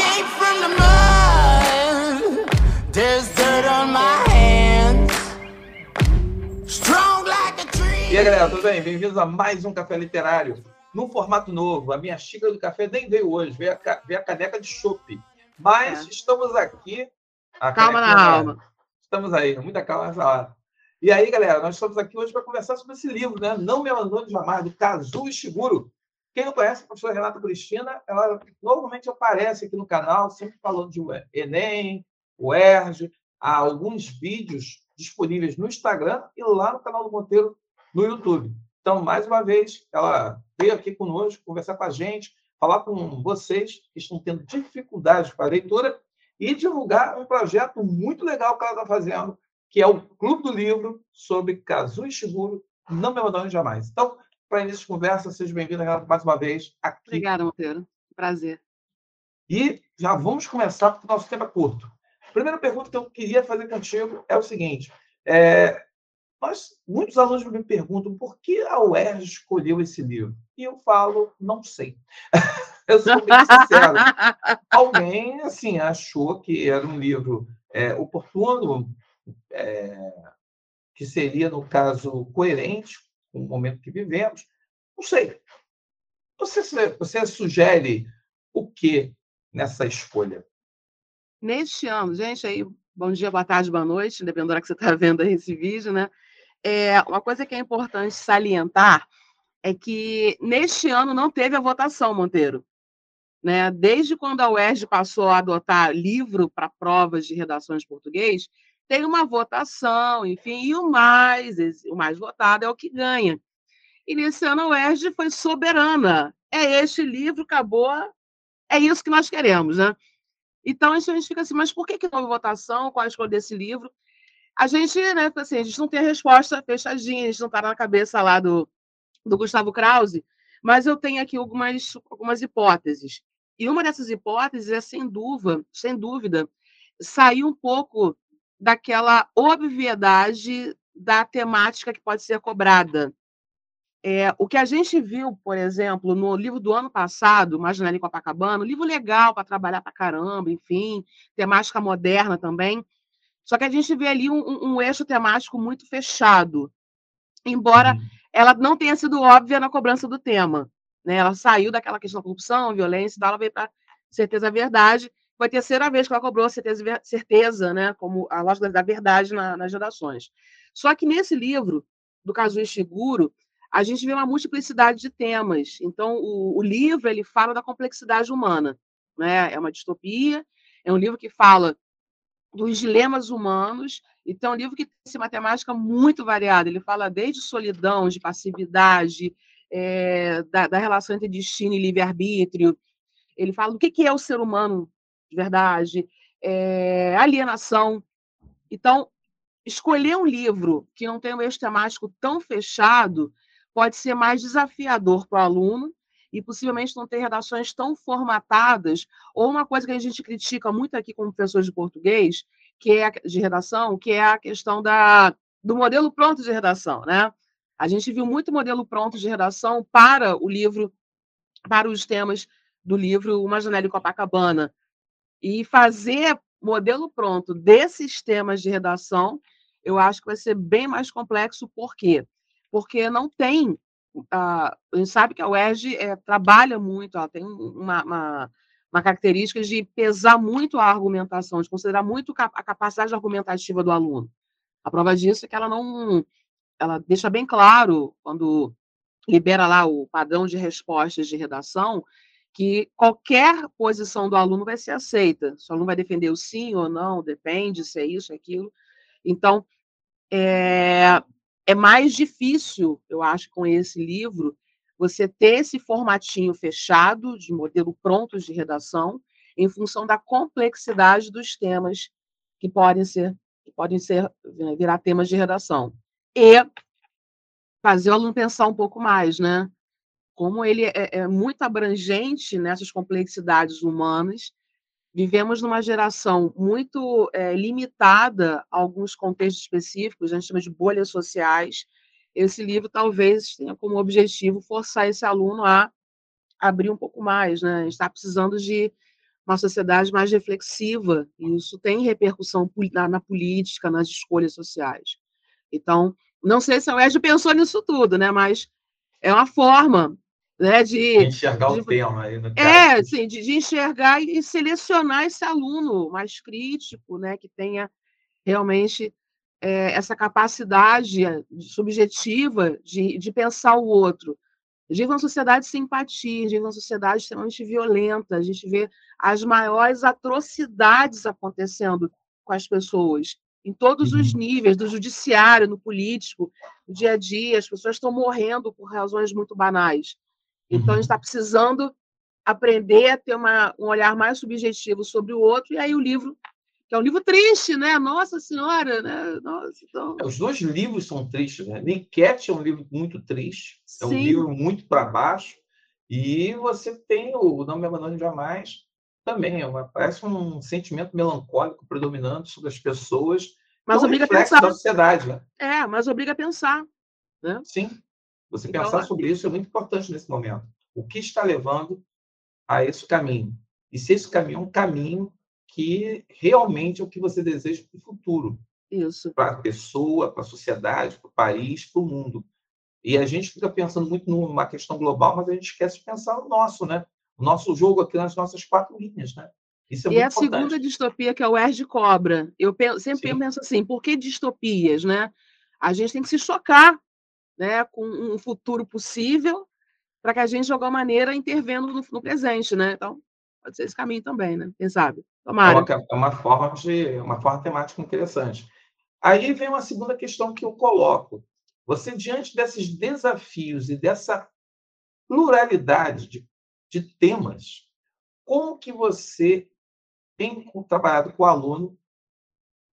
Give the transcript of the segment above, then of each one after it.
came from the mud. There's dirt on my hands. Strong like a tree. E aí, galera, tudo bem? Bem-vindos a mais um Café Literário. Num formato novo. A minha xícara do café nem veio hoje, veio a, veio a caneca de chopp. Mas É. estamos aqui. a Calma na alma. Estamos aí, muita calma nessa hora. E aí, galera, nós estamos aqui hoje para conversar sobre esse livro, né? Não Me Abandone Jamais, do Kazuo Ishiguro. Quem não conhece a professora Renata Cristina, ela normalmente aparece aqui no canal, sempre falando de Enem, o ERJ, há alguns vídeos disponíveis no Instagram e lá no canal do Monteiro no YouTube. Então, mais uma vez, ela veio aqui conosco conversar com a gente, falar com vocês que estão tendo dificuldades com a leitura e divulgar um projeto muito legal que ela está fazendo, que é o Clube do Livro sobre Kazuo Ishiguro, Não Me Abandone Jamais. Então, para início de conversa, seja bem-vinda, mais uma vez aqui. Obrigada, Monteiro. Prazer. E já vamos começar, porque o nosso tempo é curto. A primeira pergunta que eu queria fazer contigo é o seguinte: é, nós, muitos alunos me perguntam por que a UERJ escolheu esse livro. E eu falo, não sei. eu sou bem sincero. Alguém assim achou que era um livro é, oportuno, é, que seria, no caso, coerente com o momento que vivemos. Não sei. Você, você sugere o que nessa escolha? Neste ano, gente, aí, bom dia, boa tarde, boa noite, dependendo da hora que você está vendo esse vídeo, né? É, uma coisa que é importante salientar é que neste ano não teve a votação, Monteiro. Né? Desde quando a UERJ passou a adotar livro para provas de redação de português, tem uma votação, enfim, e o mais, o mais votado é o que ganha. E nesse ano a UERJ foi soberana. É este livro, acabou, é isso que nós queremos, né? Então, a gente fica assim, mas por que, que não houve votação? Qual a escolha desse livro? A gente, né, assim, a gente não tem a resposta fechadinha, a gente não está na cabeça lá do, do Gustavo Krause, mas eu tenho aqui algumas, algumas hipóteses. E uma dessas hipóteses é, sem dúvida, sem dúvida, sair um pouco daquela obviedade da temática que pode ser cobrada. É, o que a gente viu, por exemplo, no livro do ano passado, Marginal em Copacabana, um livro legal para trabalhar para caramba, enfim, temática moderna também. Só que a gente vê ali um, um eixo temático muito fechado, embora Uhum. ela não tenha sido óbvia na cobrança do tema. Né? Ela saiu daquela questão da corrupção, violência e tal, ela veio para certeza verdade. Foi a terceira vez que ela cobrou certeza, certeza né? como a lógica da verdade na, nas redações. Só que nesse livro, do Kazuo Ishiguro, a gente vê uma multiplicidade de temas. Então, o, o, livro ele fala da complexidade humana. Né? É uma distopia, é um livro que fala dos dilemas humanos, então é um livro que tem uma temática muito variada. Ele fala desde solidão, de passividade, é, da, da, relação entre destino e livre-arbítrio. Ele fala que, que é o ser humano de verdade, é, alienação. Então, escolher um livro que não tem um eixo temático tão fechado pode ser mais desafiador para o aluno e possivelmente não ter redações tão formatadas, ou uma coisa que a gente critica muito aqui como professores de português, que é de redação, que é a questão da, do modelo pronto de redação, né? A gente viu muito modelo pronto de redação para o livro, para os temas do livro Uma Janela em Copacabana. E fazer modelo pronto desses temas de redação, eu acho que vai ser bem mais complexo, por quê? Porque não tem Uh, a gente sabe que a UERJ é, trabalha muito, ela tem uma, uma, uma, característica de pesar muito a argumentação, de considerar muito a capacidade argumentativa do aluno. A prova disso é que ela não, ela deixa bem claro quando libera lá o padrão de respostas de redação que qualquer posição do aluno vai ser aceita. Se o aluno vai defender o sim ou não, depende se é isso, é aquilo. Então, é, é mais difícil, eu acho, com esse livro, você ter esse formatinho fechado, de modelo pronto de redação, em função da complexidade dos temas que podem ser, que podem ser virar temas de redação. E fazer o aluno pensar um pouco mais, né? Como ele é, é muito abrangente nessas complexidades humanas, vivemos numa geração muito é, limitada a alguns contextos específicos, a gente chama de bolhas sociais. Esse livro talvez tenha como objetivo forçar esse aluno a abrir um pouco mais, né? Está precisando de uma sociedade mais reflexiva, e isso tem repercussão na, na política, nas escolhas sociais. Então, não sei se a UERJ pensou nisso tudo, né? Mas é uma forma né, de, enxergar de, o tema aí, É, sim, de, de, enxergar e selecionar esse aluno mais crítico, né, que tenha realmente é, essa capacidade subjetiva de, de pensar o outro. A gente vive uma sociedade sem empatia, a gente vive uma sociedade extremamente violenta, a gente vê as maiores atrocidades acontecendo com as pessoas, em todos os uhum. níveis, do judiciário, no político, no dia a dia, as pessoas estão morrendo por razões muito banais. Então, a gente está uhum. precisando aprender a ter uma, um olhar mais subjetivo sobre o outro, e aí o livro, que é um livro triste, né? Nossa Senhora, né? Nossa, então... É, os dois livros são tristes, né? Niket é um livro muito triste, é um livro muito para baixo, e você tem o Não Me Abandone Jamais, também, é uma, parece um sentimento melancólico predominante sobre as pessoas, mas obriga a pensar. da sociedade. Né? É, mas obriga a pensar. Né? Sim. Você então, pensar sobre isso é muito importante nesse momento. O que está levando a esse caminho? E se esse caminho é um caminho que realmente é o que você deseja para o futuro. Isso. Para a pessoa, para a sociedade, para o país, para o mundo. E a gente fica pensando muito numa questão global, mas a gente esquece de pensar no nosso, né? O nosso jogo aqui nas nossas quatro linhas, né? Isso é e a importante. segunda distopia, que é o de Cobra. Eu penso, sempre Sim. penso assim, por que distopias, né? A gente tem que se chocar né, com um futuro possível para que a gente, de alguma maneira, intervendo no, no, presente, né? Então, pode ser esse caminho também, né? Quem sabe? Tomara. É uma, é uma forma de uma forma temática interessante. Aí vem uma segunda questão que eu coloco. Você, diante desses desafios e dessa pluralidade de, de temas, como que você tem trabalhado com o aluno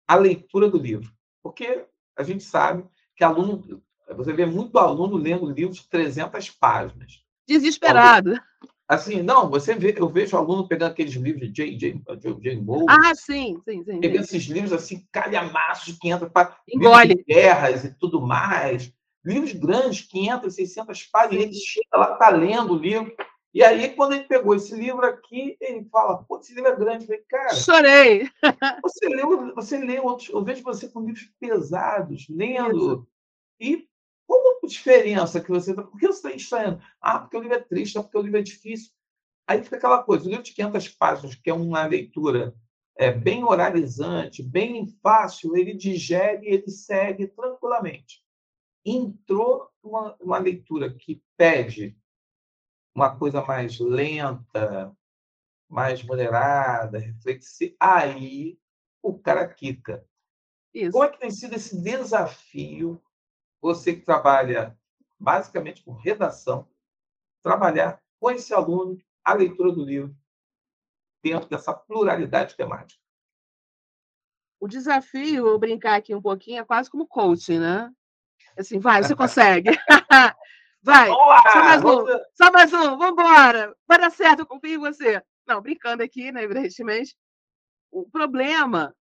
a leitura do livro? Porque a gente sabe que aluno você vê muito aluno lendo livros de 300 páginas. Desesperado. Assim, não, você vê, eu vejo aluno pegando aqueles livros de J.J. J. Moore. Ah, sim, sim, sim. Pegando esses livros assim, calhamaços de 500 páginas. Engole. guerras e tudo mais. Livros grandes, 500, 600 páginas. Ele chega lá, está lendo o livro. E aí, quando ele pegou esse livro aqui, ele fala, pô, esse livro é grande. Eu falei, cara... Chorei. Você leu, você leu outros... Eu vejo você com livros pesados, lendo... Isso. E qual a diferença que você. Por que você está estranhando? Ah, porque o livro é triste, é porque o livro é difícil. Aí fica aquela coisa: o livro de 500 páginas, que é uma leitura é, bem oralizante, bem fácil, ele digere, ele segue tranquilamente. Entrou uma, uma leitura que pede uma coisa mais lenta, mais moderada, reflexiva, aí o cara quica. Isso. Como é que tem sido esse desafio você que trabalha basicamente com redação, trabalhar com esse aluno a leitura do livro dentro dessa pluralidade temática. O desafio, vou brincar aqui um pouquinho, é quase como coaching, né? Assim, vai, você consegue. vai, Olá, só mais um, só mais um, vamos embora. Vai dar certo, eu confio em você. Não, brincando aqui, né, evidentemente. O problema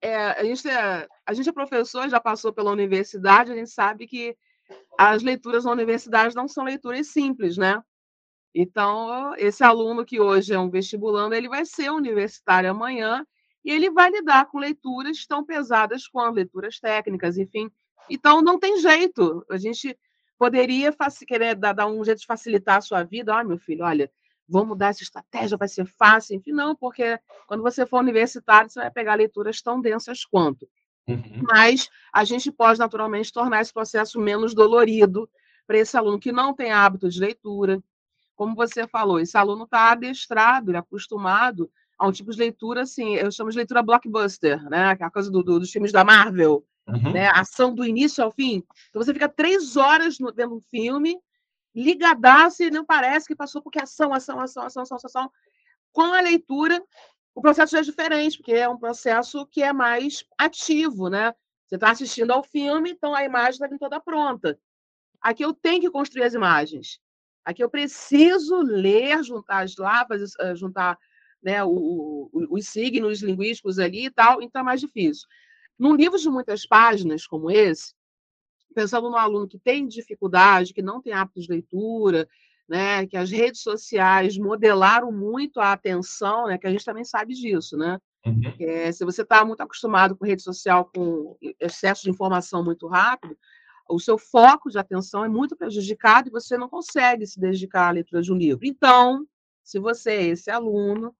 é, a, gente é, a gente é professor, já passou pela universidade, a gente sabe que as leituras na universidade não são leituras simples, né? Então, esse aluno que hoje é um vestibulando, ele vai ser universitário amanhã e ele vai lidar com leituras tão pesadas quanto leituras técnicas, enfim. Então, não tem jeito. A gente poderia querer dar, um jeito de facilitar a sua vida. Ah, meu filho, olha, vamos mudar essa estratégia, vai ser fácil, enfim, não, porque quando você for universitário, você vai pegar leituras tão densas quanto. Uhum. Mas a gente pode, naturalmente, tornar esse processo menos dolorido para esse aluno que não tem hábito de leitura. Como você falou, esse aluno está adestrado, ele é acostumado a um tipo de leitura, assim, eu chamo de leitura blockbuster, né? Aquela coisa do, do, dos filmes da Marvel, uhum. né? Ação do início ao fim. Então você fica três horas no, vendo um filme ligadaço e não parece que passou porque ação, ação, ação, ação, ação, ação. Com a leitura, o processo já é diferente, porque é um processo que é mais ativo, né? Você está assistindo ao filme, então a imagem está toda pronta. Aqui eu tenho que construir as imagens. Aqui eu preciso ler, juntar as lavas, eh, juntar né, o, o, os signos linguísticos ali e tal, então é mais difícil. Num livro de muitas páginas como esse, pensando no aluno que tem dificuldade, que não tem hábito de leitura, né, que as redes sociais modelaram muito a atenção, né, que a gente também sabe disso, né? Uhum. É, se você está muito acostumado com rede social, com excesso de informação muito rápido, o seu foco de atenção é muito prejudicado e você não consegue se dedicar à leitura de um livro. Então, se você é esse aluno,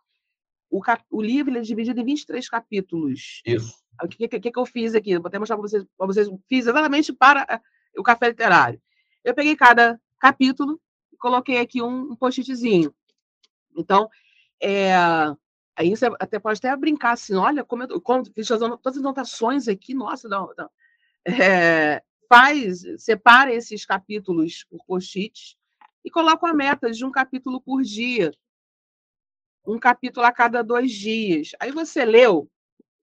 o, cap... o livro é dividido em 23 capítulos. Isso. O que, que, que eu fiz aqui? Vou até mostrar para vocês, vocês. Fiz exatamente para eh, o café literário. Eu peguei cada capítulo e coloquei aqui um, um post-itzinho. Então, é, aí você até pode até brincar assim, olha como eu como, fiz todas as anotações aqui, nossa, não, não. É, faz, separa esses capítulos por post-its e coloca a meta de um capítulo por dia. Um capítulo a cada dois dias. Aí você leu,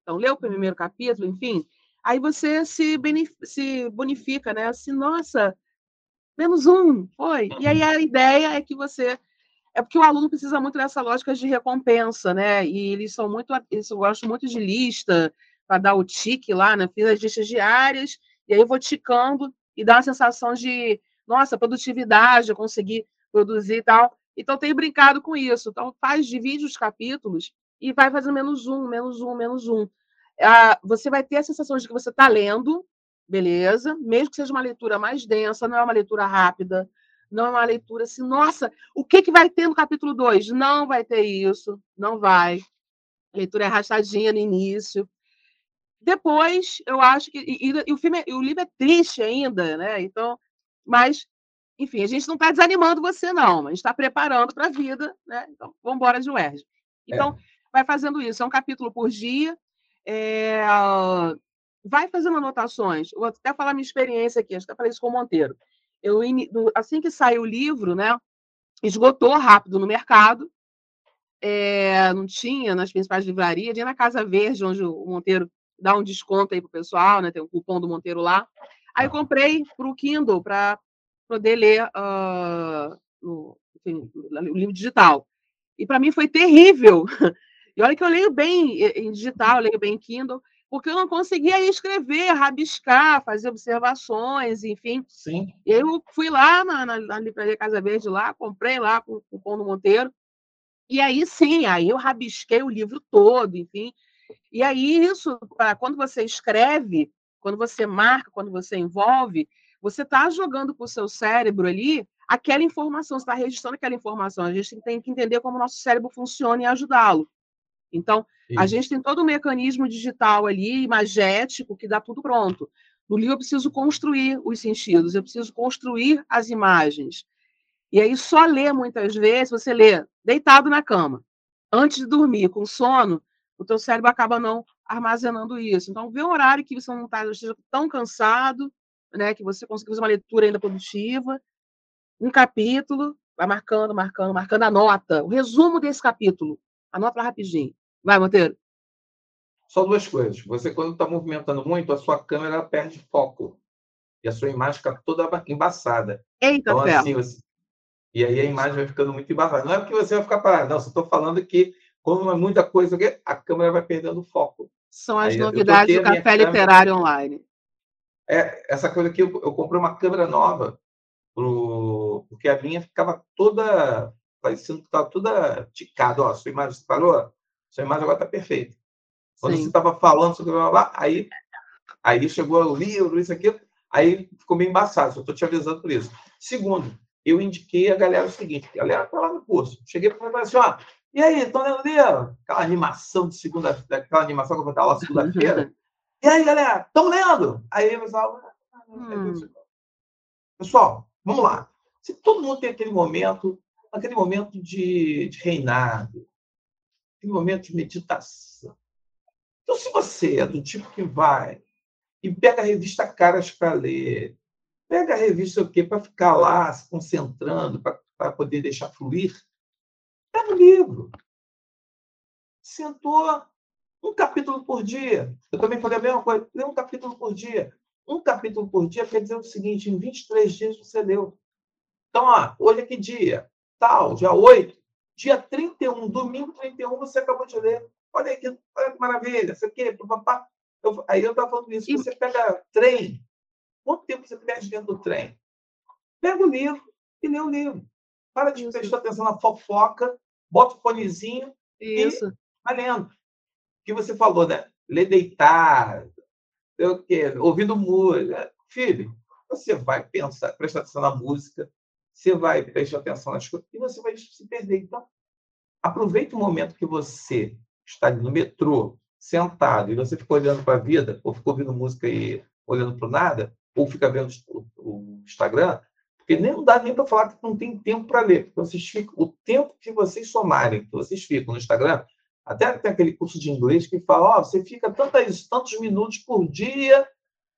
então leu o primeiro capítulo, enfim, aí você se, se bonifica, né? Assim, nossa, menos um, foi. E aí a ideia é que você. É porque o aluno precisa muito dessa lógica de recompensa, né? E eles são muito. Eles gostam muito de lista, para dar o tique lá, né? Fiz as listas diárias e aí eu vou ticando e dá uma sensação de, nossa, produtividade, eu consegui produzir e tal. Então, tenho brincado com isso. Então, faz, divide os capítulos e vai fazendo menos um, menos um, menos um. Ah, você vai ter a sensação de que você está lendo, beleza? Mesmo que seja uma leitura mais densa, não é uma leitura rápida, não é uma leitura assim, nossa, o que, que vai ter no capítulo 2? Não vai ter isso, não vai. A leitura é arrastadinha no início. Depois, eu acho que. E, e, e o, filme, é, o livro é triste ainda, né? Então, mas, enfim, a gente não está desanimando você, não. A gente está preparando para a vida, né? Então, vamos embora de UERJ. Então, é. Vai fazendo isso. É um capítulo por dia. É... Vai fazendo anotações. Vou até falar minha experiência aqui, acho que eu falei isso com o Monteiro. Eu, assim que saiu o livro, né? Esgotou rápido no mercado. É, não tinha nas principais livrarias, tinha na Casa Verde, onde o Monteiro dar um desconto aí pro pessoal, né? Tem um cupom do Monteiro lá. Aí comprei para o Kindle para poder ler uh, no, enfim, o livro digital. E para mim foi terrível. E olha que eu leio bem em digital, leio bem em Kindle, porque eu não conseguia escrever, rabiscar, fazer observações, enfim. Sim. Eu fui lá na, na, na livraria Casa Verde lá, comprei lá com o cupom do Monteiro. E aí sim, aí eu rabisquei o livro todo, enfim, e aí, isso, quando você escreve, quando você marca, quando você envolve, você está jogando para o seu cérebro ali aquela informação, você está registrando aquela informação. A gente tem que entender como o nosso cérebro funciona e ajudá-lo. Então, Isso. a gente tem todo um mecanismo digital ali, imagético, que dá tudo pronto. No livro, eu preciso construir os sentidos, eu preciso construir as imagens. E aí, só ler, muitas vezes, você lê deitado na cama, antes de dormir, com sono, o teu cérebro acaba não armazenando isso. Então, vê um horário que você não tá, esteja tão cansado, né, que você consiga fazer uma leitura ainda produtiva, um capítulo, vai marcando, marcando, marcando a nota, o resumo desse capítulo. Anota lá rapidinho. Vai, Monteiro. Só duas coisas. Você, quando está movimentando muito, a sua câmera perde foco. E a sua imagem fica toda embaçada. Eita, então, assim, você... E aí a imagem vai ficando muito embaçada. Não é porque você vai ficar parado, não. Só estou falando que quando é muita coisa, a câmera vai perdendo foco. São as Aí, novidades do Café câmera... Literário Online. É, essa coisa aqui, eu, eu comprei uma câmera nova, pro... porque a minha ficava toda, que estava toda ticada. Ó, sua imagem parou? Sua imagem agora está perfeita. Quando Sim. você estava falando sobre blá, blá, aí, aí chegou o livro, isso aqui, aí ficou meio embaçado. Só estou te avisando por isso. Segundo, eu indiquei a galera o seguinte: a galera está lá no curso. Cheguei para falar assim: ó, e aí, estão lendo livro? Aquela animação de segunda, aquela animação que eu vou lá segunda-feira. e aí, galera, estão lendo? Aí o pessoal. Hum. Pessoal, vamos lá. Se todo mundo tem aquele momento, aquele momento de, de reinado, aquele momento de meditação. Então, se você é do tipo que vai e pega a revista Caras para ler, pega a revista o quê? Para ficar lá se concentrando, para poder deixar fluir, Pega o livro. Sentou um capítulo por dia. Eu também falei a mesma coisa. Lê um capítulo por dia. Um capítulo por dia quer dizer o seguinte: em 23 dias você leu. Então, ó, hoje é que dia? Tal, dia 8. Dia 31, domingo 31, você acabou de ler. Olha aí que, olha que maravilha. Isso aqui, papá. Eu, aí eu estava falando isso. Você pega trem. Quanto tempo você perde dentro do trem? Pega o livro e lê o livro. Para de Isso. prestar atenção na fofoca, bota o fonezinho Isso. e vai lendo. O que você falou, né? Ler deitado, quê, ouvindo música. Filho, você vai pensar, prestar atenção na música, você vai prestar atenção nas coisas e você vai se perder. Então, aproveite o momento que você está ali no metrô, sentado, e você fica olhando para a vida, ou fica ouvindo música e olhando para o nada, ou fica vendo o, Instagram, porque nem não dá nem para falar que não tem tempo para ler. Porque vocês ficam, o tempo que vocês somarem, que vocês ficam no Instagram, até tem aquele curso de inglês que fala, ó, você fica tantos, tantos minutos por dia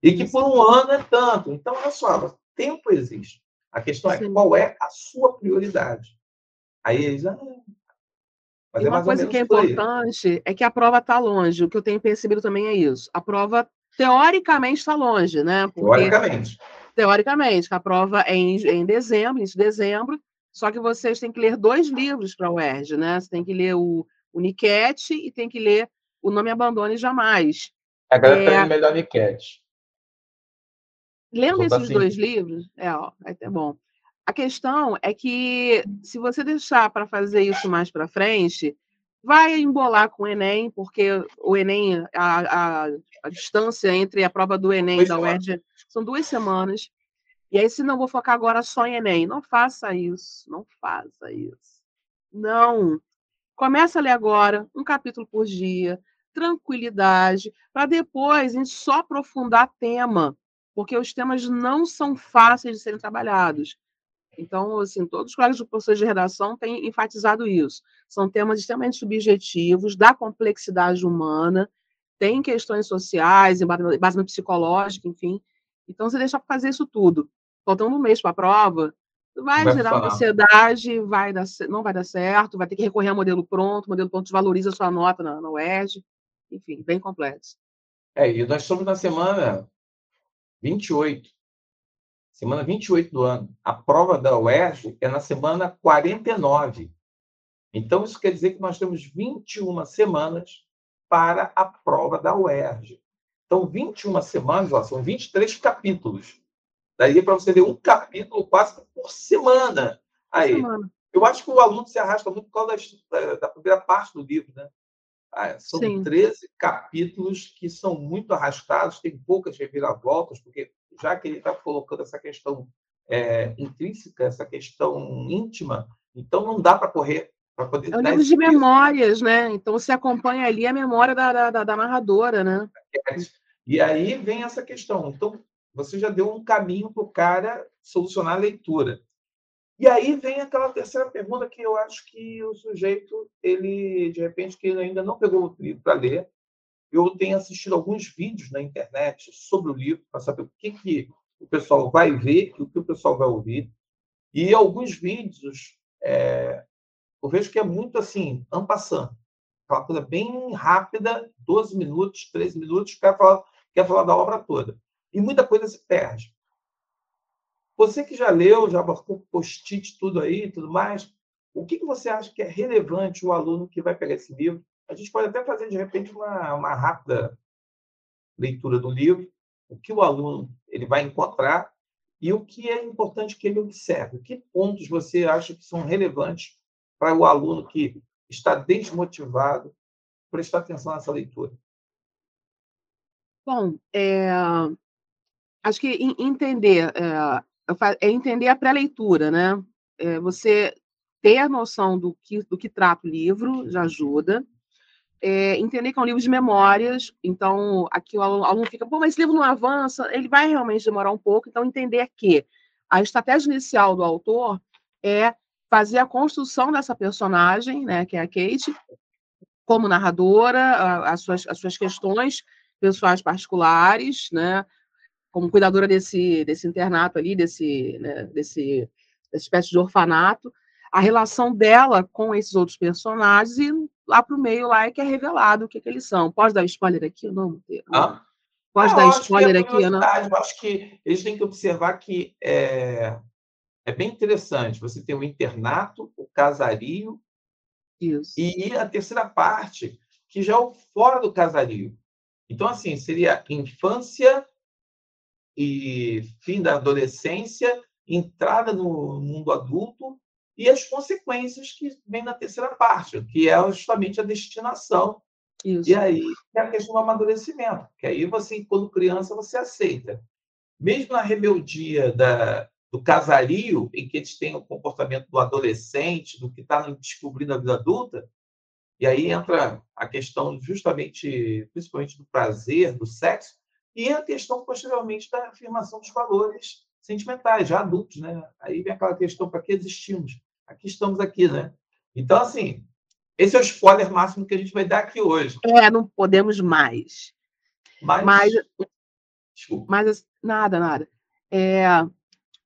e que por um ano é tanto. Então, olha só, tempo existe. A questão é Sim. qual é a sua prioridade. Aí eles, ah, mas E é uma mais ou coisa que é importante é que a prova está longe. O que eu tenho percebido também é isso. A prova, teoricamente, está longe, né? Porque, Teoricamente. teoricamente, que a prova é em, é em dezembro, início de dezembro, só que vocês têm que ler dois livros para a UERJ, né? Você tem que ler o, o Niquete e tem que ler O Não Me Abandone Jamais. A galera É. tá melhor Niquete. Lendo Vou dar esses cinco. dois livros, é, ó, ter bom. A questão é que se você deixar para fazer isso mais para frente, vai embolar com o Enem, porque o Enem, a, a, a distância entre a prova do Enem e da. UERJ são duas semanas. E aí, se não vou focar agora só em Enem, não faça isso, não faça isso. Não. Começa a ler agora, um capítulo por dia, tranquilidade, para depois a gente só aprofundar tema, porque os temas não são fáceis de serem trabalhados. Então, assim, todos os colegas do professor de redação têm enfatizado isso. São temas extremamente subjetivos, da complexidade humana, tem questões sociais, embasam- embasamento psicológico, enfim. Então, você deixa para fazer isso tudo. Faltando um mês para a prova, vai, Vai gerar uma funcionar. ansiedade, vai dar, não vai dar certo, vai ter que recorrer ao modelo pronto, o modelo pronto desvaloriza a sua nota na, na UERJ, enfim, bem complexo. É, e nós estamos na semana 28. Semana 28 do ano. A prova da UERJ é na semana 49. Então, isso quer dizer que nós temos 21 semanas para a prova da UERJ. Então, 21 semanas, ó, são 23 capítulos. Daí para você ler um capítulo quase por semana. Aí, Semana. eu acho que o aluno se arrasta muito por causa da, da- da primeira parte do livro, né? Ah, são Sim. 13 capítulos que são muito arrastados, tem poucas reviravoltas, porque já que ele está colocando essa questão é, intrínseca, essa questão íntima, então não dá para correr para poder É um livro de peso. memórias, né? Então você acompanha ali a memória da, da, da- da narradora, né? E aí vem essa questão. Então, você já deu um caminho para o cara solucionar a leitura. E aí vem aquela terceira pergunta que eu acho que o sujeito, ele, de repente, que ele ainda não pegou o livro para ler, eu tenho assistido alguns vídeos na internet sobre o livro, para saber o que, que o pessoal vai ver o que o pessoal vai ouvir. E alguns vídeos, é, eu vejo que é muito assim, ampassando. Aquela coisa bem rápida, 12 minutos, 13 minutos, quer falar, quer falar da obra toda. E muita coisa se perde. Você que já leu, já marcou post-it tudo aí tudo mais, o que, que você acha que é relevante o aluno que vai pegar esse livro? A gente pode até fazer, de repente, uma, uma rápida leitura do livro, o que o aluno ele vai encontrar e o que é importante que ele observe. Que pontos você acha que são relevantes para o aluno que está desmotivado prestar atenção nessa leitura? Bom, é, acho que en- entender é, é entender a pré-leitura, né? É, você ter a noção do que, do que trata o livro já ajuda. É, entender que é um livro de memórias, então aqui o aluno, o aluno fica, pô, mas esse livro não avança, ele vai realmente demorar um pouco, então entender que a estratégia inicial do autor é fazer a construção dessa personagem, né, que é a Kate, como narradora, a- as suas, as suas questões pessoais particulares, né, como cuidadora desse, desse internato ali, desse, né, desse, dessa espécie de orfanato, a relação dela com esses outros personagens e lá para o meio lá é que é revelado o que, que eles são. Pode dar spoiler aqui ou não? Pode É, dar que spoiler é aqui ou não? Eu acho que eles têm que observar que é, é bem interessante. Você tem o internato, o casario Isso. e a terceira parte, que já é o fora do casario. Então, assim, seria infância e fim da adolescência, entrada no mundo adulto e as consequências que vem na terceira parte, que é justamente a destinação. Isso. E aí é a questão do amadurecimento, que aí você, quando criança, você aceita. Mesmo na rebeldia da, do casario, em que eles têm o comportamento do adolescente, do que está descobrindo a vida adulta, e aí entra a questão justamente, principalmente do prazer, do sexo, e a questão, posteriormente, da afirmação dos valores sentimentais, já adultos, né? Aí vem aquela questão, para que existimos? Aqui estamos aqui, né? Então, assim, esse é o spoiler máximo que a gente vai dar aqui hoje. É, não podemos mais. Mas, Mas, desculpa. mas nada, nada. É,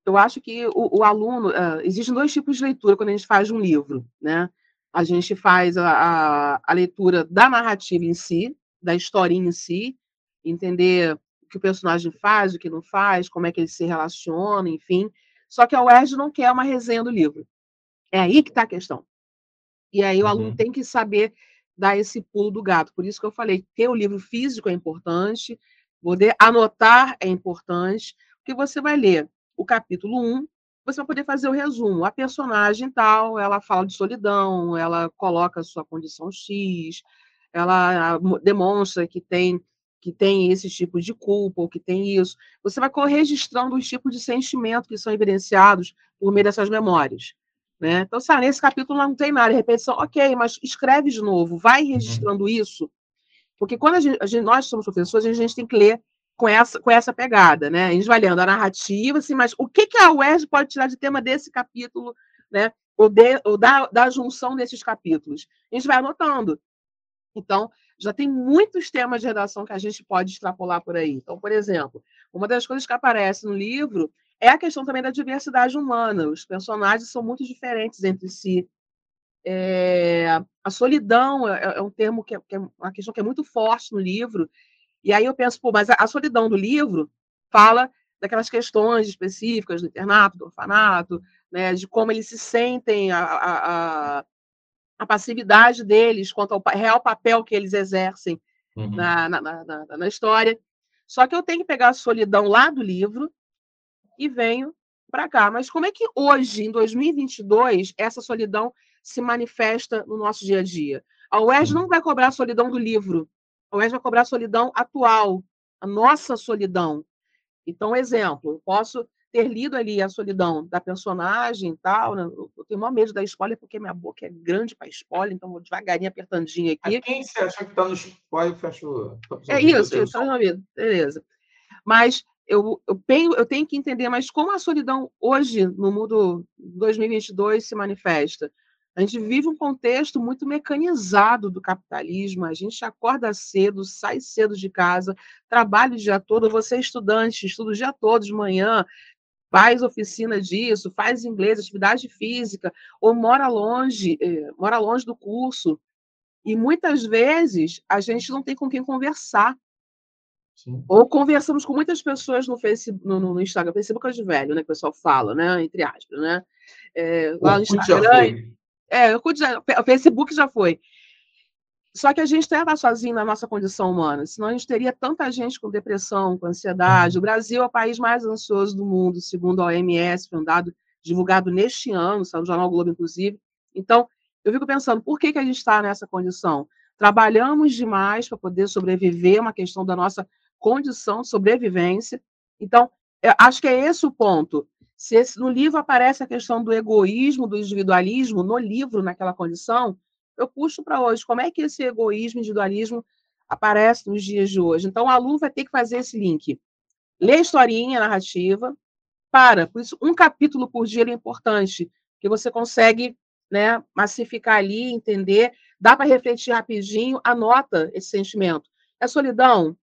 eu acho que o, o aluno. ah, existem dois tipos de leitura quando a gente faz um livro, né? A gente faz a, a, a leitura da narrativa em si, da historinha em si, entender o que o personagem faz, o que não faz, como é que ele se relaciona, enfim. Só que a UERJ não quer uma resenha do livro. É aí que está a questão. E aí o aluno Uhum. tem que saber dar esse pulo do gato. Por isso que eu falei, ter o livro físico é importante, poder anotar é importante, porque você vai ler o capítulo 1, você vai poder fazer o resumo. A personagem tal, ela fala de solidão, ela coloca a sua condição X, ela ah, mo- demonstra que tem que tem esse tipo de culpa, ou que tem isso. Você vai registrando os tipos de sentimento que são evidenciados por meio dessas memórias. Né? Então, ah, nesse capítulo não tem nada, repetição, ok, mas escreve de novo, vai registrando isso, porque quando a gente, a gente- nós somos professores, a gente tem que ler com essa, com essa pegada, né? A gente vai lendo a narrativa, assim, mas o que, que a UERJ pode tirar de tema desse capítulo, né? Ou, de, ou da, da junção desses capítulos? A gente vai anotando. Então, já tem muitos temas de redação que a gente pode extrapolar por aí. Então, por exemplo, uma das coisas que aparece no livro é a questão também da diversidade humana. Os personagens são muito diferentes entre si. É, a solidão é, é um termo que é, que é uma questão que é muito forte no livro. E aí eu penso, pô, mas a, solidão do livro fala daquelas questões específicas do internato, do orfanato, né, de como eles se sentem, a, a, a passividade deles quanto ao real papel que eles exercem Uhum. na, na, na, na- na história. Só que eu tenho que pegar a solidão lá do livro e venho para cá. Mas como é que hoje, em 2022, essa solidão se manifesta no nosso dia a dia? A UERJ não vai cobrar a solidão do livro. A UERJ vai cobrar a solidão atual, a nossa solidão. Então, exemplo, eu posso ter lido ali a solidão da personagem e tal, né? eu eu tenho maior medo da spoiler porque minha boca é grande para spoiler, então vou devagarinho apertandinho aqui. A quem você acha que está no spoiler, o. É isso, isso, tá resolvido. Beleza. Mas eu, eu, tenho, eu tenho que entender, mas como a solidão hoje, no mundo 2022, se manifesta? A gente vive um contexto muito mecanizado do capitalismo, a gente acorda cedo, sai cedo de casa, trabalha o dia todo, você é estudante, estuda o dia todo de manhã, faz oficina disso, faz inglês, atividade física, ou mora longe, eh, mora longe do curso. E muitas vezes a gente não tem com quem conversar. Sim. Ou conversamos com muitas pessoas no Facebook, no, no Instagram, Facebook é de velho, né? Que o pessoal fala, né? Entre aspas, né? É, lá no Instagram. É, o Facebook já foi. Só que a gente está sozinho na nossa condição humana, senão a gente teria tanta gente com depressão, com ansiedade. O Brasil é o país mais ansioso do mundo, segundo a OMS, foi um dado divulgado neste ano, saiu no Jornal Globo, inclusive. Então, eu fico pensando, por que, que a gente está nessa condição? Trabalhamos demais para poder sobreviver, é uma questão da nossa condição de sobrevivência. Então, eu acho que é esse o ponto. Se esse- no livro aparece a questão do egoísmo, do individualismo, no livro, naquela condição, eu puxo para hoje. Como é que esse egoísmo, individualismo aparece nos dias de hoje? Então, o aluno vai ter que fazer esse link. Ler a historinha, a narrativa, para. Por isso, um capítulo por dia é importante, que você consegue né, massificar ali, entender, dá para refletir rapidinho, anota esse sentimento. É solidão,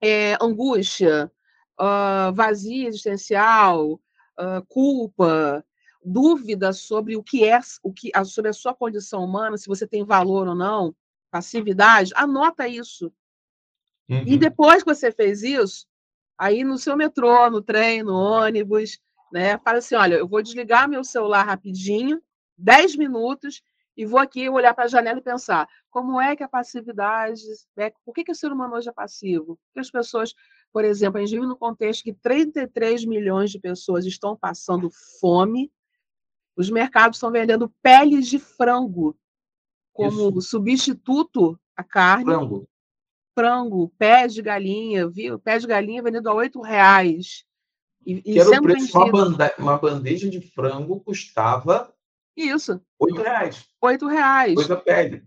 é angústia, ah, vazio existencial, ah, culpa, dúvida sobre o que é, o que, sobre a sua condição humana, se você tem valor ou não, passividade, anota isso. E Uhum. depois que você fez isso, aí no seu metrô, no trem, no ônibus, né, fala assim, olha, eu vou desligar meu celular rapidinho, 10 minutos, e vou aqui olhar para a janela e pensar, como é que a passividade, é, por que, que o ser humano hoje é passivo? Porque as pessoas, por exemplo, a gente vive num contexto que 33 milhões de pessoas estão passando fome, Os mercados estão vendendo peles de frango como Isso. substituto à carne. Frango. Frango, pés de galinha, viu? Pés de galinha vendido a oito reais. E, Que era o preço, uma, banda- uma bandeja de frango custava Isso, oito reais. oito reais. Coisa pele.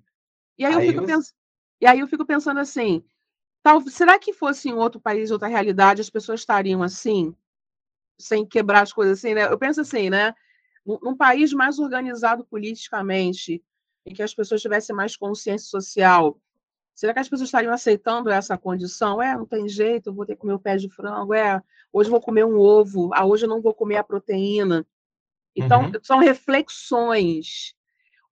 E aí eu Aí fico você- pensando, e aí eu fico pensando assim, tal, será que fosse em outro país, outra realidade, as pessoas estariam assim, sem quebrar as coisas assim, né? Eu penso assim, né? Num país mais organizado politicamente, em que as pessoas tivessem mais consciência social, será que as pessoas estariam aceitando essa condição? É, não tem jeito, vou ter que comer o pé de frango, é, hoje vou comer um ovo, ah, hoje eu não vou comer a proteína. Então, Uhum. são reflexões.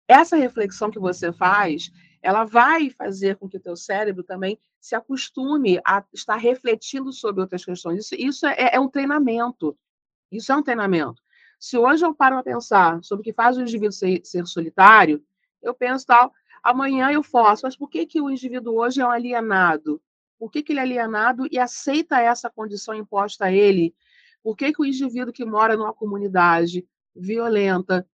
Essa reflexão que você faz, ela vai fazer com que o teu cérebro também se acostume a estar refletindo sobre outras questões. Isso, isso é, é um treinamento. Isso é um treinamento. Se hoje eu paro a pensar sobre o que faz o indivíduo ser, ser solitário, eu penso tal, amanhã eu faço, mas por que, que o indivíduo hoje é um alienado? Por que, que ele é alienado e aceita essa condição imposta a ele? Por que, que o indivíduo que mora numa comunidade violenta,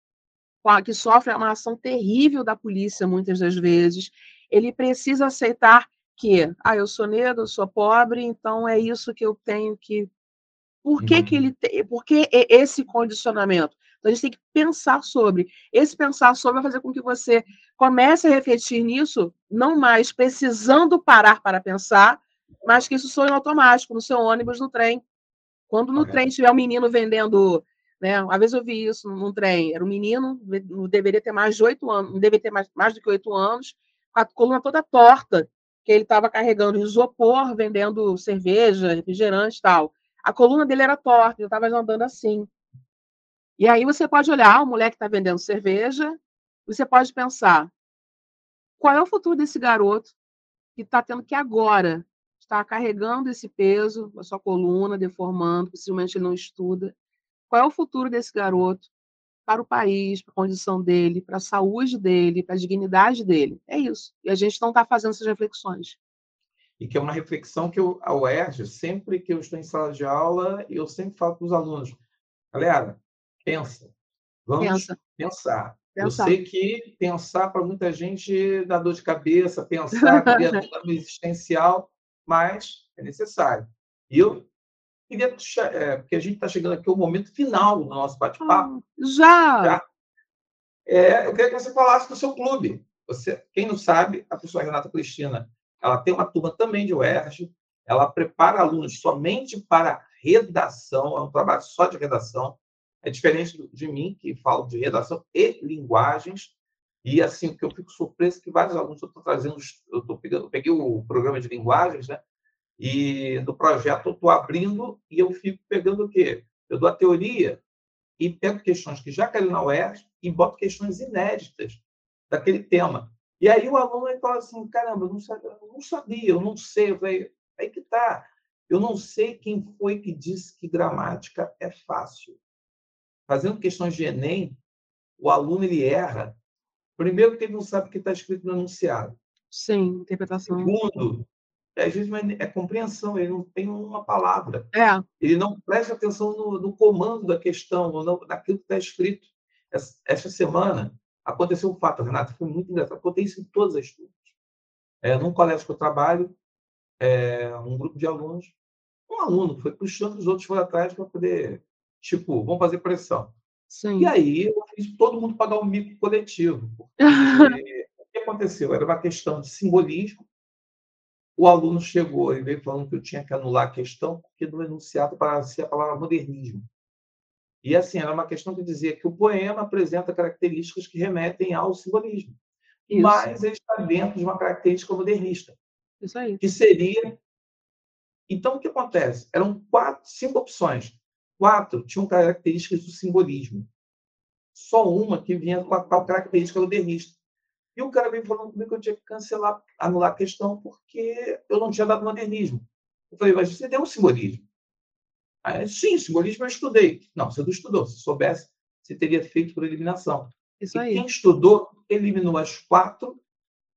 que sofre uma ação terrível da polícia muitas das vezes, ele precisa aceitar que, ah, eu sou negro, eu sou pobre, então é isso que eu tenho que. Por que, que ele tem. Por que esse condicionamento? Então a gente tem que pensar sobre. Esse pensar sobre vai fazer com que você comece a refletir nisso, não mais precisando parar para pensar, mas que isso soe automático, no seu ônibus, no trem. Quando no trem tiver um menino vendendo, né? Uma vez eu vi isso num trem, era um menino, não deveria ter mais de oito anos, não deveria ter mais, mais do que oito anos, com a coluna toda torta, que ele estava carregando isopor, vendendo cerveja, refrigerante e tal. A coluna dele era torta, ele estava andando assim. E aí você pode olhar o moleque está vendendo cerveja, você pode pensar, qual é o futuro desse garoto que está tendo que agora estar carregando esse peso na sua coluna, deformando, possivelmente ele não estuda. Qual é o futuro desse garoto para o país, para a condição dele, para a saúde dele, para a dignidade dele? É isso. E a gente não está fazendo essas reflexões. E que é uma reflexão que eu, a UERJ, sempre que eu estou em sala de aula, eu sempre falo para os alunos, galera, pensa, vamos Pensa, pensar. Eu pensar. sei que pensar para muita gente dá dor de cabeça, pensar cria dano existencial, mas é necessário. E eu queria, é, porque a gente está chegando aqui ao momento final do nosso bate-papo, Ah, já! Já. é, eu queria que você falasse do seu clube. Você, quem não sabe, a professora Renata Cristina, ela tem uma turma também de UERJ, ela prepara alunos somente para redação, é um trabalho só de redação. É diferente de mim, que falo de redação e linguagens. E assim, que eu fico surpreso é que vários alunos eu estou trazendo, eu estou pegando, eu peguei o programa de linguagens, né? E do projeto eu estou abrindo e eu fico pegando o quê? Eu dou a teoria e pego questões que já caíram na UERJ e boto questões inéditas daquele tema. E aí o aluno ele fala assim, caramba, eu não sabia, eu não, sabia, eu não sei. Eu falei, aí que tá. Eu não sei quem foi que disse que gramática é fácil. Fazendo questões de Enem, o aluno ele erra. Primeiro, que ele não sabe o que está escrito no enunciado. Sim, interpretação. Segundo, às vezes é compreensão, ele não tem uma palavra. É, Ele não presta atenção no, no comando da questão, no, naquilo que está escrito. Essa, essa semana aconteceu um fato, Renato, foi muito engraçado. Acontece em todas as turmas. É, num colégio que eu trabalho, é, um grupo de alunos, um aluno foi puxando os outros foram atrás para poder, tipo, vamos fazer pressão. sim. E aí eu fiz todo mundo pagar um mico coletivo. Porque o que aconteceu? Era uma questão de simbolismo. O aluno chegou e veio falando que eu tinha que anular a questão, porque no enunciado aparecia a palavra modernismo. E assim, era uma questão que dizia que o poema apresenta características que remetem ao simbolismo. Isso, Mas ele está dentro de uma característica modernista, isso aí. que seria. Então, o que acontece? Eram quatro, cinco opções. Quatro tinham características do simbolismo. Só uma que vinha com a tal característica modernista. E o cara veio falando comigo que eu tinha que cancelar, anular a questão, porque eu não tinha dado modernismo. Eu falei, mas você deu um simbolismo. Aí, Sim, simbolismo eu estudei. Não, você não estudou. Se soubesse, você teria feito por eliminação. Isso E aí. quem estudou, eliminou as quatro,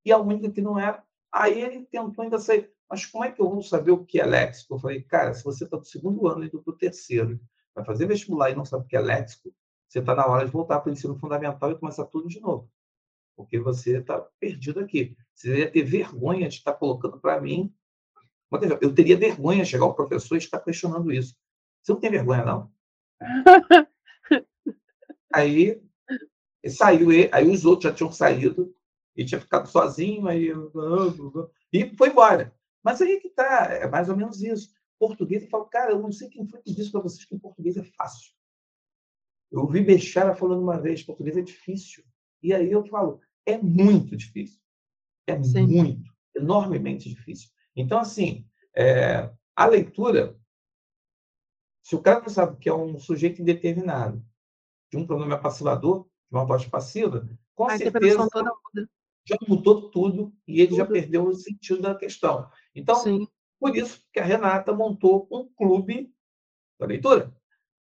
e a única que não era. Aí ele tentou ainda sair. Mas como é que eu vou saber o que é léxico? Eu falei, cara, se você está do segundo ano indo para o terceiro, vai fazer vestibular e não sabe o que é léxico, você está na hora de voltar para o ensino fundamental e começar tudo de novo. Porque você está perdido aqui. Você ia ter vergonha de estar colocando para mim. Eu teria vergonha de chegar ao professor e estar questionando isso. Você não tem vergonha, não? aí saiu, aí os outros já tinham saído e tinha ficado sozinho, aí e foi embora. Mas aí que tá, é mais ou menos isso. Português, eu falo, cara, eu não sei quem foi que disse para vocês que português é fácil. Eu ouvi Bechara falando uma vez, português é difícil. E aí eu falo, é muito difícil. É Sim. muito, enormemente difícil. Então, assim, é, a leitura, se o cara não sabe que é um sujeito indeterminado, de um pronome passivador, de uma voz passiva, com a certeza já mudou tudo e ele tudo. já perdeu o sentido da questão. Então, Sim. por isso que a Renata montou um clube da leitura.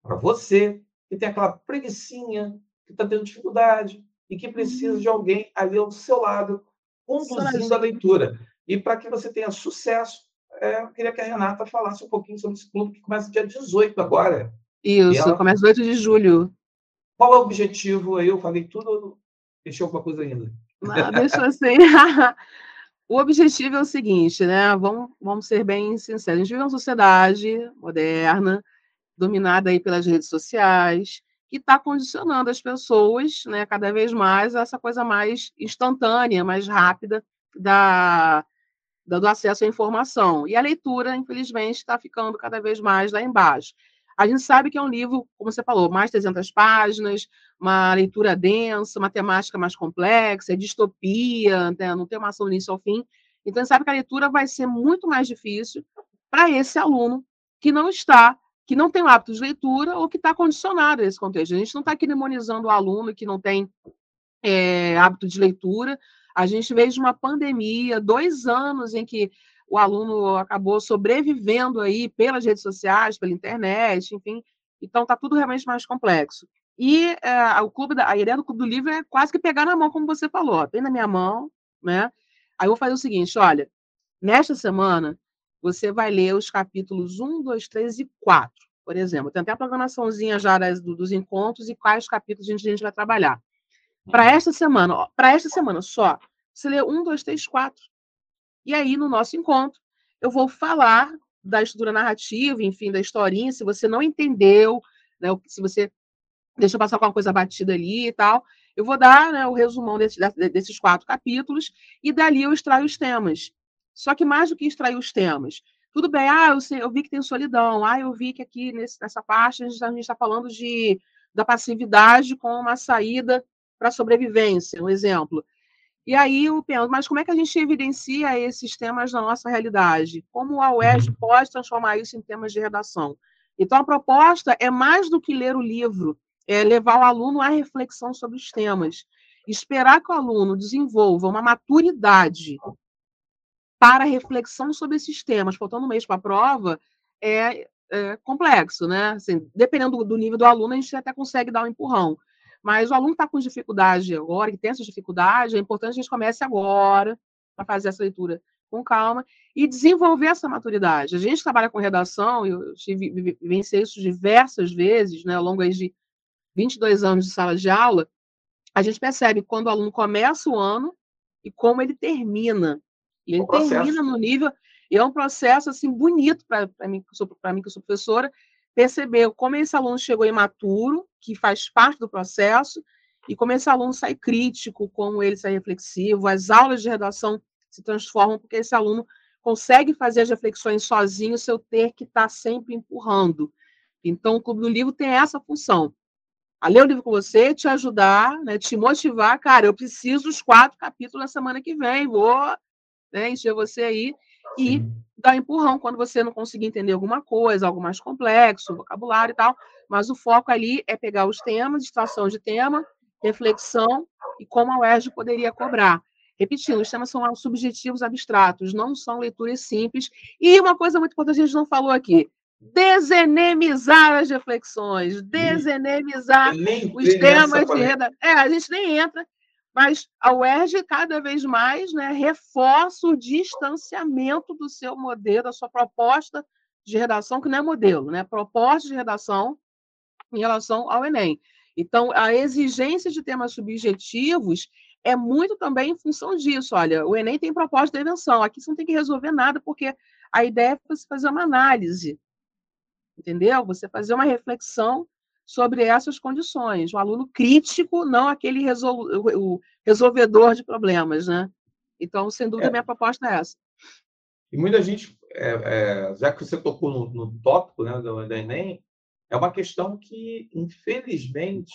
Para você, que tem aquela preguiçinha, que está tendo dificuldade e que precisa uhum. de alguém ali ao seu lado, conduzindo a leitura. E para que você tenha sucesso, é, eu queria que a Renata falasse um pouquinho sobre esse clube que começa dia 18 agora. Isso, ela... começa 18 de julho. Qual é o objetivo aí? Eu falei tudo, deixei alguma coisa ainda. Não, deixa assim. o objetivo é o seguinte, né? Vamos, vamos ser bem sinceros. A gente vive uma sociedade moderna, dominada aí pelas redes sociais, que está condicionando as pessoas, né, cada vez mais, a essa coisa mais instantânea, mais rápida da, da do acesso à informação. E a leitura, infelizmente, está ficando cada vez mais lá embaixo. A gente sabe que é um livro, como você falou, mais de 300 páginas, uma leitura densa, uma temática mais complexa, é distopia, né? não tem uma ação do início ao fim. Então, a gente sabe que a leitura vai ser muito mais difícil para esse aluno que não está, que não tem o hábito de leitura ou que está condicionado a esse contexto. A gente não está aqui demonizando o aluno que não tem é, hábito de leitura. A gente veio de uma pandemia, dois anos em que o aluno acabou sobrevivendo aí pelas redes sociais, pela internet, enfim. Então está tudo realmente mais complexo. E é, o clube da, a ideia do Clube do Livro é quase que pegar na mão, como você falou, tem na minha mão, né? Aí eu vou fazer o seguinte: olha, nesta semana você vai ler os capítulos 1, 2, 3 e 4, por exemplo. Tem até a programaçãozinha já das, dos encontros e quais capítulos a gente, a gente vai trabalhar. Para uhum. esta semana, para esta semana só, você lê 1, 2, 3, 4. E aí, no nosso encontro, eu vou falar da estrutura narrativa, enfim, da historinha, se você não entendeu, né, se você deixa passar alguma coisa batida ali e tal, eu vou dar né, o resumão desse, desses quatro capítulos e dali eu extraio os temas. Só que mais do que extrair os temas, tudo bem, ah, eu, sei, eu vi que tem solidão, ah, eu vi que aqui nesse, nessa parte a gente está falando de, da passividade com uma saída para sobrevivência, um exemplo. E aí eu penso, mas como é que a gente evidencia esses temas na nossa realidade? Como a UERJ uhum. pode transformar isso em temas de redação? Então, a proposta é mais do que ler o livro, é levar o aluno à reflexão sobre os temas. Esperar que o aluno desenvolva uma maturidade para reflexão sobre esses temas, faltando um mês para a prova, é, é, complexo, né? Assim, dependendo do nível do aluno, a gente até consegue dar um empurrão. Mas o aluno está com dificuldade agora, que tem essa dificuldade, é importante que a gente comece agora para fazer essa leitura com calma e desenvolver essa maturidade. A gente trabalha com redação, eu tive, vivenciei isso diversas vezes, né, ao longo de 22 anos de sala de aula, a gente percebe quando o aluno começa o ano e como ele termina. E ele termina no nível, e é um processo assim bonito para mim, para mim que sou professora, perceber como esse aluno chegou imaturo, que faz parte do processo, e como esse aluno sai crítico, como ele sai reflexivo, as aulas de redação se transformam porque esse aluno consegue fazer as reflexões sozinho, sem eu ter que estar tá sempre empurrando. Então, o Clube do Livro tem essa função. A ler o livro com você, te ajudar, né, te motivar. Cara, eu preciso dos quatro capítulos na semana que vem, vou né, encher você aí. E dar um empurrão quando você não conseguir entender alguma coisa, algo mais complexo, vocabulário e tal. Mas o foco ali é pegar os temas, extração de tema, reflexão e como a UERJ poderia cobrar. Repetindo, os temas são subjetivos abstratos, não são leituras simples. E uma coisa muito importante a gente não falou aqui: desenemizar as reflexões, desenemizar os temas de redação. É, a gente nem entra mas a UERJ, cada vez mais, né, reforça o distanciamento do seu modelo, da sua proposta de redação, que não é modelo, né? Proposta de redação em relação ao Enem. Então, a exigência de temas subjetivos é muito também em função disso. Olha, o Enem tem propósito de intervenção, aqui você não tem que resolver nada, porque a ideia é você fazer uma análise, entendeu? Você fazer uma reflexão sobre essas condições. Um aluno crítico, não aquele resol... o resolvedor de problemas, né? Então, sem dúvida, é. minha proposta é essa. E muita gente, é, é, já que você tocou no, no tópico né, do, do Enem, é uma questão que, infelizmente,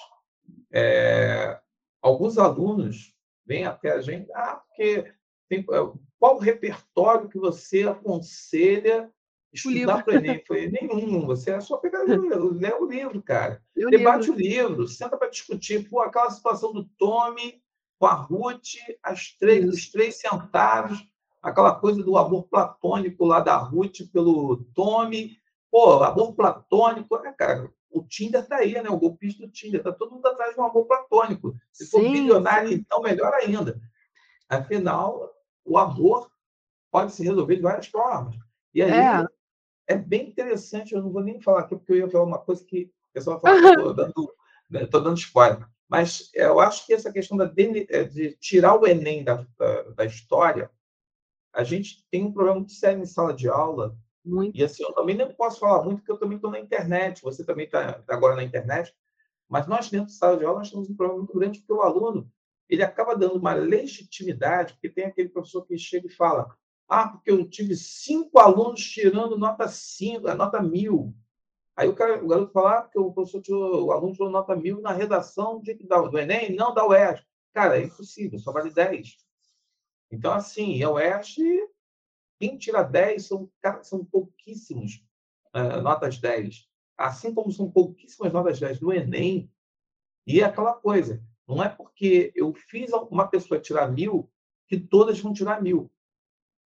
é, alguns alunos vêm até a gente, ah, porque tem, é, qual o repertório que você aconselha estudar para o Enem? Foi nenhum, você é só pegar lê o livro, cara. Eu Debate livro. o livro, senta para discutir. Pô, aquela situação do Tommy com a Ruth, as três, os três sentados, aquela coisa do amor platônico lá da Ruth pelo Tommy, Pô, amor platônico, né, cara? O Tinder está aí, né? O golpista do Tinder. Está todo mundo atrás de um amor platônico. Se for milionário, sim. então melhor ainda. Afinal, o amor pode se resolver de várias formas. E aí é, é bem interessante, eu não vou nem falar aqui, porque eu ia falar uma coisa que o pessoal fala, estou dando, né, dando spoiler. Mas eu acho que essa questão da de, é, de tirar o Enem da, da, da história, a gente tem um problema muito sério em sala de aula, muito. E assim, eu também não posso falar muito, porque eu também estou na internet, você também está tá agora na internet, mas nós, dentro de sala de aula, nós temos um problema muito grande, porque o aluno ele acaba dando uma legitimidade, porque tem aquele professor que chega e fala ah, porque eu tive cinco alunos tirando nota cinco, nota mil. Aí o, cara, o garoto fala, ah, porque o professor tirou, o aluno tirou nota mil na redação de, do Enem, não da UERJ. Cara, é impossível, só vale 10. Então, assim, a UERJ quem tira 10 são, são pouquíssimos uh, notas 10. Assim como são pouquíssimas notas 10 do Enem. E é aquela coisa, não é porque eu fiz uma pessoa tirar mil que todas vão tirar mil.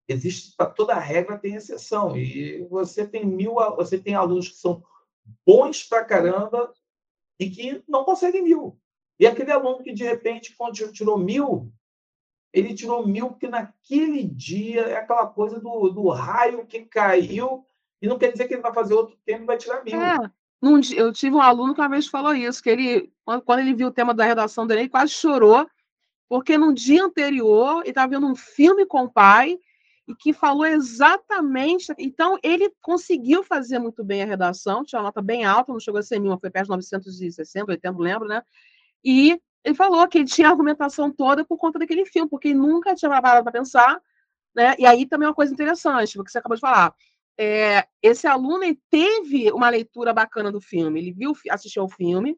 Existe, para toda regra tem exceção. E você tem mil, você tem alunos que são bons pra caramba e que não conseguem mil. E aquele aluno que, de repente, quando tirou mil, ele tirou mil, porque naquele dia é aquela coisa do, do raio que caiu, e não quer dizer que ele vai fazer outro tempo e vai tirar mil. É, num, eu tive um aluno que uma vez falou isso, que ele, quando ele viu o tema da redação dele, ele quase chorou, porque no dia anterior ele estava vendo um filme com o pai, que falou exatamente. Então, ele conseguiu fazer muito bem a redação, tinha uma nota bem alta, não chegou a ser mil, foi perto de 960, 80, não lembro, né? E ele falou que ele tinha a argumentação toda por conta daquele filme, porque ele nunca tinha parado para pensar, né? E aí também uma coisa interessante, porque você acabou de falar. É, esse aluno teve uma leitura bacana do filme, ele viu, assistiu ao filme,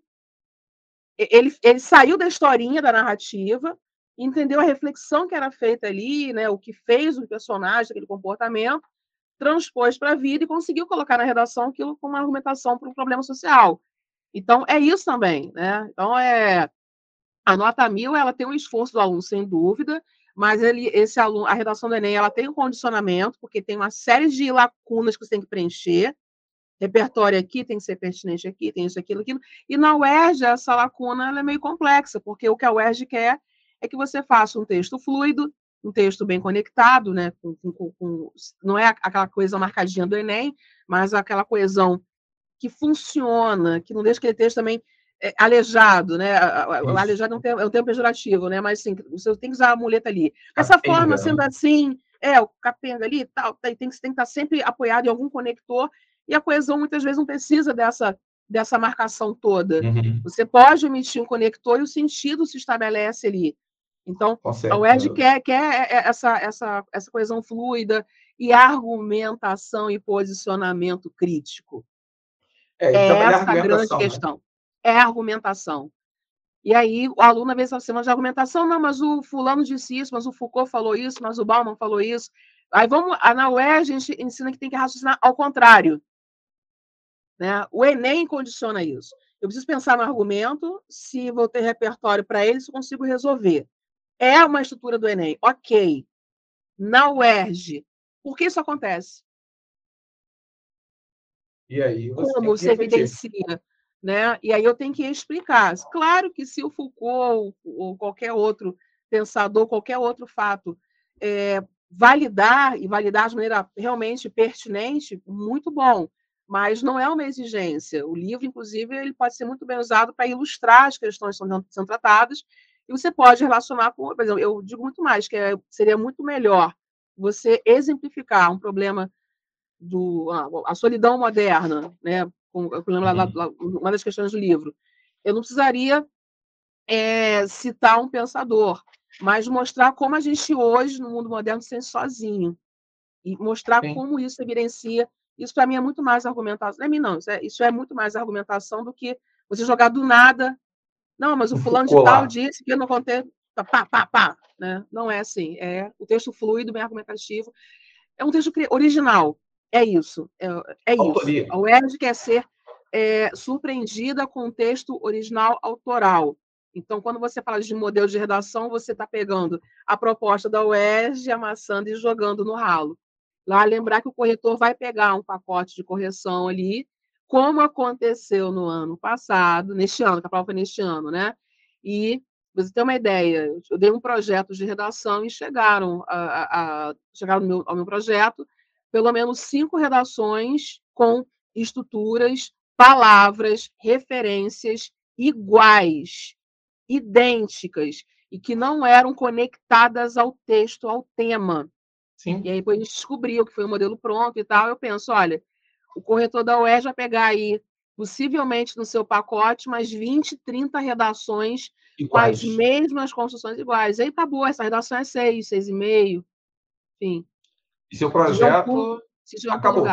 ele, ele saiu da historinha, da narrativa, entendeu a reflexão que era feita ali, né? O que fez o personagem, aquele comportamento, transpôs para a vida e conseguiu colocar na redação aquilo como argumentação para um problema social. Então, é isso também, né? Então, é a nota mil, ela tem um esforço do aluno, sem dúvida, mas ele, esse aluno, a redação do Enem, ela tem um condicionamento, porque tem uma série de lacunas que você tem que preencher. Repertório aqui tem que ser pertinente aqui, tem isso, aquilo, aquilo. E na UERJ, essa lacuna é meio complexa, porque o que a UERJ quer é que você faça um texto fluido, um texto bem conectado, né? Com, com, com, não é aquela coisa marcadinha do Enem, mas aquela coesão que funciona, que não deixa aquele texto também é, aleijado, né? O aleijado é um, termo, é um termo pejorativo, né? Mas assim, você tem que usar a muleta ali. Dessa forma, sendo né? assim, é, o capenga ali tal, tem, tem, tem que estar sempre apoiado em algum conector, e a coesão muitas vezes não precisa dessa, dessa marcação toda. Uhum. Você pode omitir um conector e o sentido se estabelece ali. Então, a UERJ quer, quer essa, essa, essa coesão fluida e argumentação e posicionamento crítico. É, é essa a grande né? questão é argumentação. E aí o aluno, às vezes, chama de argumentação, não, mas o fulano disse isso, mas o Foucault falou isso, mas o Bauman falou isso. Aí vamos, na UE a gente ensina que tem que raciocinar ao contrário. Né? O Enem condiciona isso. Eu preciso pensar no argumento, se vou ter repertório para ele, se eu consigo resolver. É uma estrutura do Enem, ok. Na UERJ, por que isso acontece? E aí, Como você evidencia? Né? E aí eu tenho que explicar. Claro que se o Foucault ou qualquer outro pensador, qualquer outro fato, é, validar e validar de maneira realmente pertinente, muito bom. mas não é uma exigência. O livro, inclusive, ele pode ser muito bem usado para ilustrar as questões que estão sendo tratadas, e você pode relacionar com, por exemplo, eu digo muito mais, que é, seria muito melhor você exemplificar um problema do a, a solidão moderna, né? Com, uhum. uma das questões do livro. Eu não precisaria é, citar um pensador, mas mostrar como a gente hoje, no mundo moderno, se sente sozinho. E mostrar Sim. como isso evidencia. Isso, para mim, é muito mais argumentação. Não é mim, não. Isso é, isso é, muito mais argumentação do que você jogar do nada. Não, mas o fulano de tal disse que eu não contei. Pá, pá, pá, né? Não é assim. É o texto fluido, bem argumentativo. É um texto original. É isso. É, é isso. A UERJ quer ser é, surpreendida com o texto original autoral. Então, quando você fala de modelo de redação, você está pegando a proposta da UERJ, amassando e jogando no ralo. Lá, lembrar que o corretor vai pegar um pacote de correção ali, como aconteceu no ano passado, neste ano, que a prova foi neste ano, né? E você tem uma ideia, eu dei um projeto de redação e chegaram, a, a, a chegaram meu, ao meu projeto pelo menos cinco redações com estruturas, palavras, referências iguais idênticas e que não eram conectadas ao texto, ao tema. Sim. E aí depois a gente descobriu que foi um modelo pronto e tal. Eu penso, olha, o corretor da UERJ vai pegar aí, possivelmente no seu pacote, umas 20, 30 redações iguais. com as mesmas construções iguais. Aí tá boa, essa redação é 6, 6,5, enfim. E seu projeto se um acabou.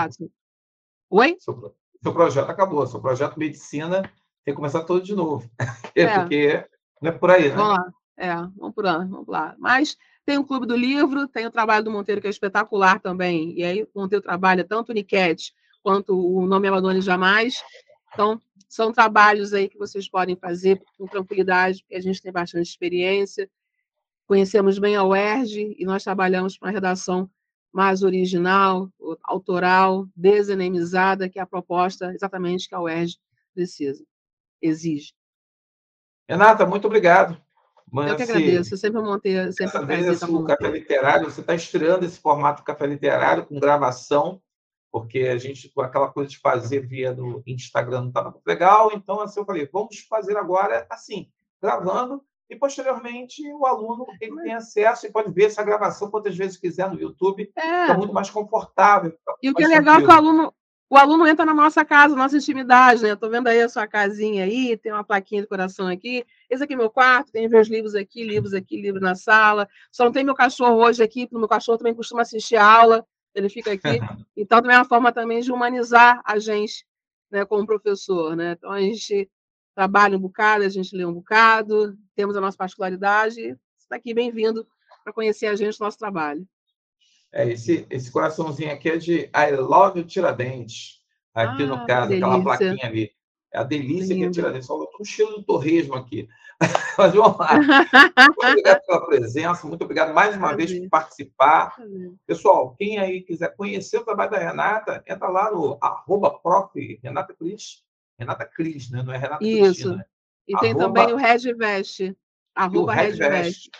Oi? Seu, seu projeto acabou. Seu projeto medicina tem que começar todo de novo. É. Porque não é por aí, né? Vamos lá. É, vamos por lá, vamos lá. Mas tem o Clube do Livro, tem o trabalho do Monteiro, que é espetacular também. E aí o Monteiro trabalha tanto o Niquete quanto o Nome Abandone Jamais. Então, são trabalhos aí que vocês podem fazer com tranquilidade, porque a gente tem bastante experiência. Conhecemos bem a UERJ e nós trabalhamos com a redação mais original, autoral, desenemizada, que é a proposta exatamente que a UERJ precisa, exige. Renata, muito obrigado. eu que agradeço, eu sempre montei. Sempre agradeço o Café Literário, você está estreando esse formato Café Literário com gravação, porque a gente, aquela coisa de fazer via do Instagram não estava muito legal, então assim, eu falei, vamos fazer agora assim, gravando, e posteriormente o aluno ele tem acesso e pode ver essa gravação quantas vezes quiser no YouTube, é, muito mais confortável. E o que é legal é que o aluno, o aluno entra na nossa casa, nossa intimidade, né? Estou vendo aí a sua casinha aí, tem uma plaquinha de coração aqui. Esse aqui é meu quarto, tem meus livros aqui, livros aqui, livros na sala. Só não tem meu cachorro hoje aqui, porque o meu cachorro também costuma assistir a aula, ele fica aqui. Então, também é uma forma também de humanizar a gente, né, como professor, né? Então, a gente trabalha um bocado, a gente lê um bocado, temos a nossa particularidade. Você está aqui, bem-vindo para conhecer a gente, nosso trabalho. É, esse, esse coraçãozinho aqui é de I Love Tiradentes. Aqui ah, no caso, aquela plaquinha ali. É a delícia Lindo. que é Tiradentes. Só um cheiro do torresmo aqui. Mas vamos lá. Muito obrigado pela presença, muito obrigado mais uma Prazer. vez por participar. Prazer. Pessoal, quem aí quiser conhecer o trabalho da Renata, entra lá no arroba prof. Renata Cris. Renata Cris, né? Não é Renata Isso. Cristina? E tem arroba... também o Redvest. Arroba Redvest.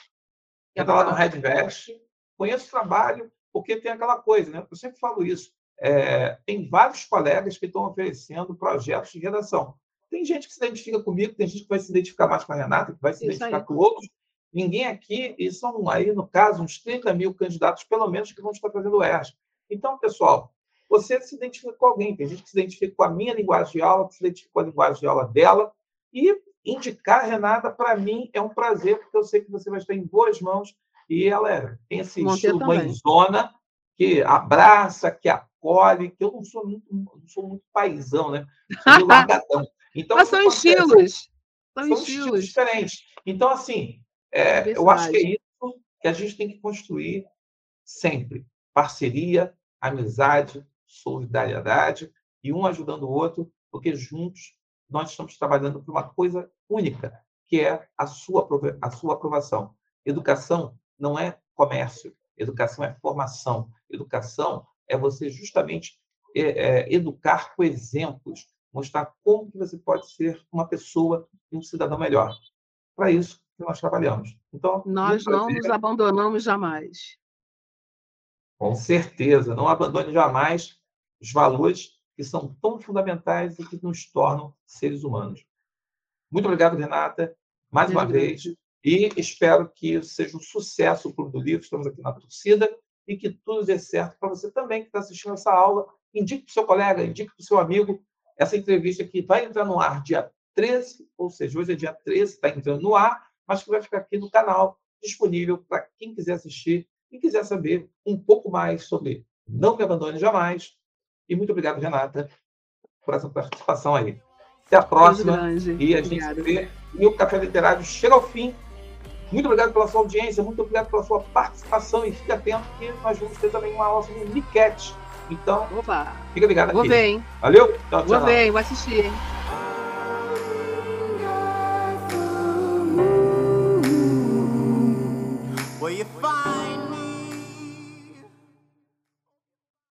Entra lá no Redvest, conheça o trabalho, porque tem aquela coisa, né? Eu sempre falo isso. É, tem vários colegas que estão oferecendo projetos de redação. Tem gente que se identifica comigo, tem gente que vai se identificar mais com a Renata, que vai se isso identificar aí. com outros. Ninguém aqui, e são aí, no caso, uns 30 mil candidatos, pelo menos, que vão estar fazendo o ERJ. Então, pessoal, você se identifica com alguém. Tem gente que se identifica com a minha linguagem de aula, que se identifica com a linguagem de aula dela. E indicar a Renata, para mim, é um prazer, porque eu sei que você vai estar em boas mãos e ela é, tem esse estilo mãezona, que abraça, que acolhe, que eu não sou muito, não sou muito paizão, né? Sou largadão. Então, Mas são estilos. São, são estilos. estilos. diferentes. Então, assim, é, eu acho que é isso que a gente tem que construir sempre. Parceria, amizade, solidariedade e um ajudando o outro, porque juntos nós estamos trabalhando por uma coisa única, que é a sua, a sua aprovação. Educação não é comércio, educação é formação. Educação é você justamente é, é, educar com exemplos, mostrar como que você pode ser uma pessoa e um cidadão melhor. Para isso que nós trabalhamos. Então, nós não nos abandonamos jamais. Com certeza, não abandone jamais os valores que são tão fundamentais e que nos tornam seres humanos. Muito obrigado, Renata, mais uma vez. E espero que seja um sucesso o Clube do Livro. Estamos aqui na torcida e que tudo dê certo para você também que está assistindo essa aula. Indique para o seu colega, indique para o seu amigo. Essa entrevista aqui vai entrar no ar dia 13, ou seja, hoje é dia 13, está entrando no ar, mas que vai ficar aqui no canal disponível para quem quiser assistir e quiser saber um pouco mais sobre Não Me Abandone Jamais. E muito obrigado, Renata, por essa participação aí. Até a próxima. E a gente se vê. E o Café Literário chega ao fim. Muito obrigado pela sua audiência, muito obrigado pela sua participação e fique atento que nós vamos ter também uma aula sobre Niket. Então, Opa. fica ligado aqui. Vou ver, hein? Valeu? Tchau, Vou tchau. ver, vou assistir, hein? Where you find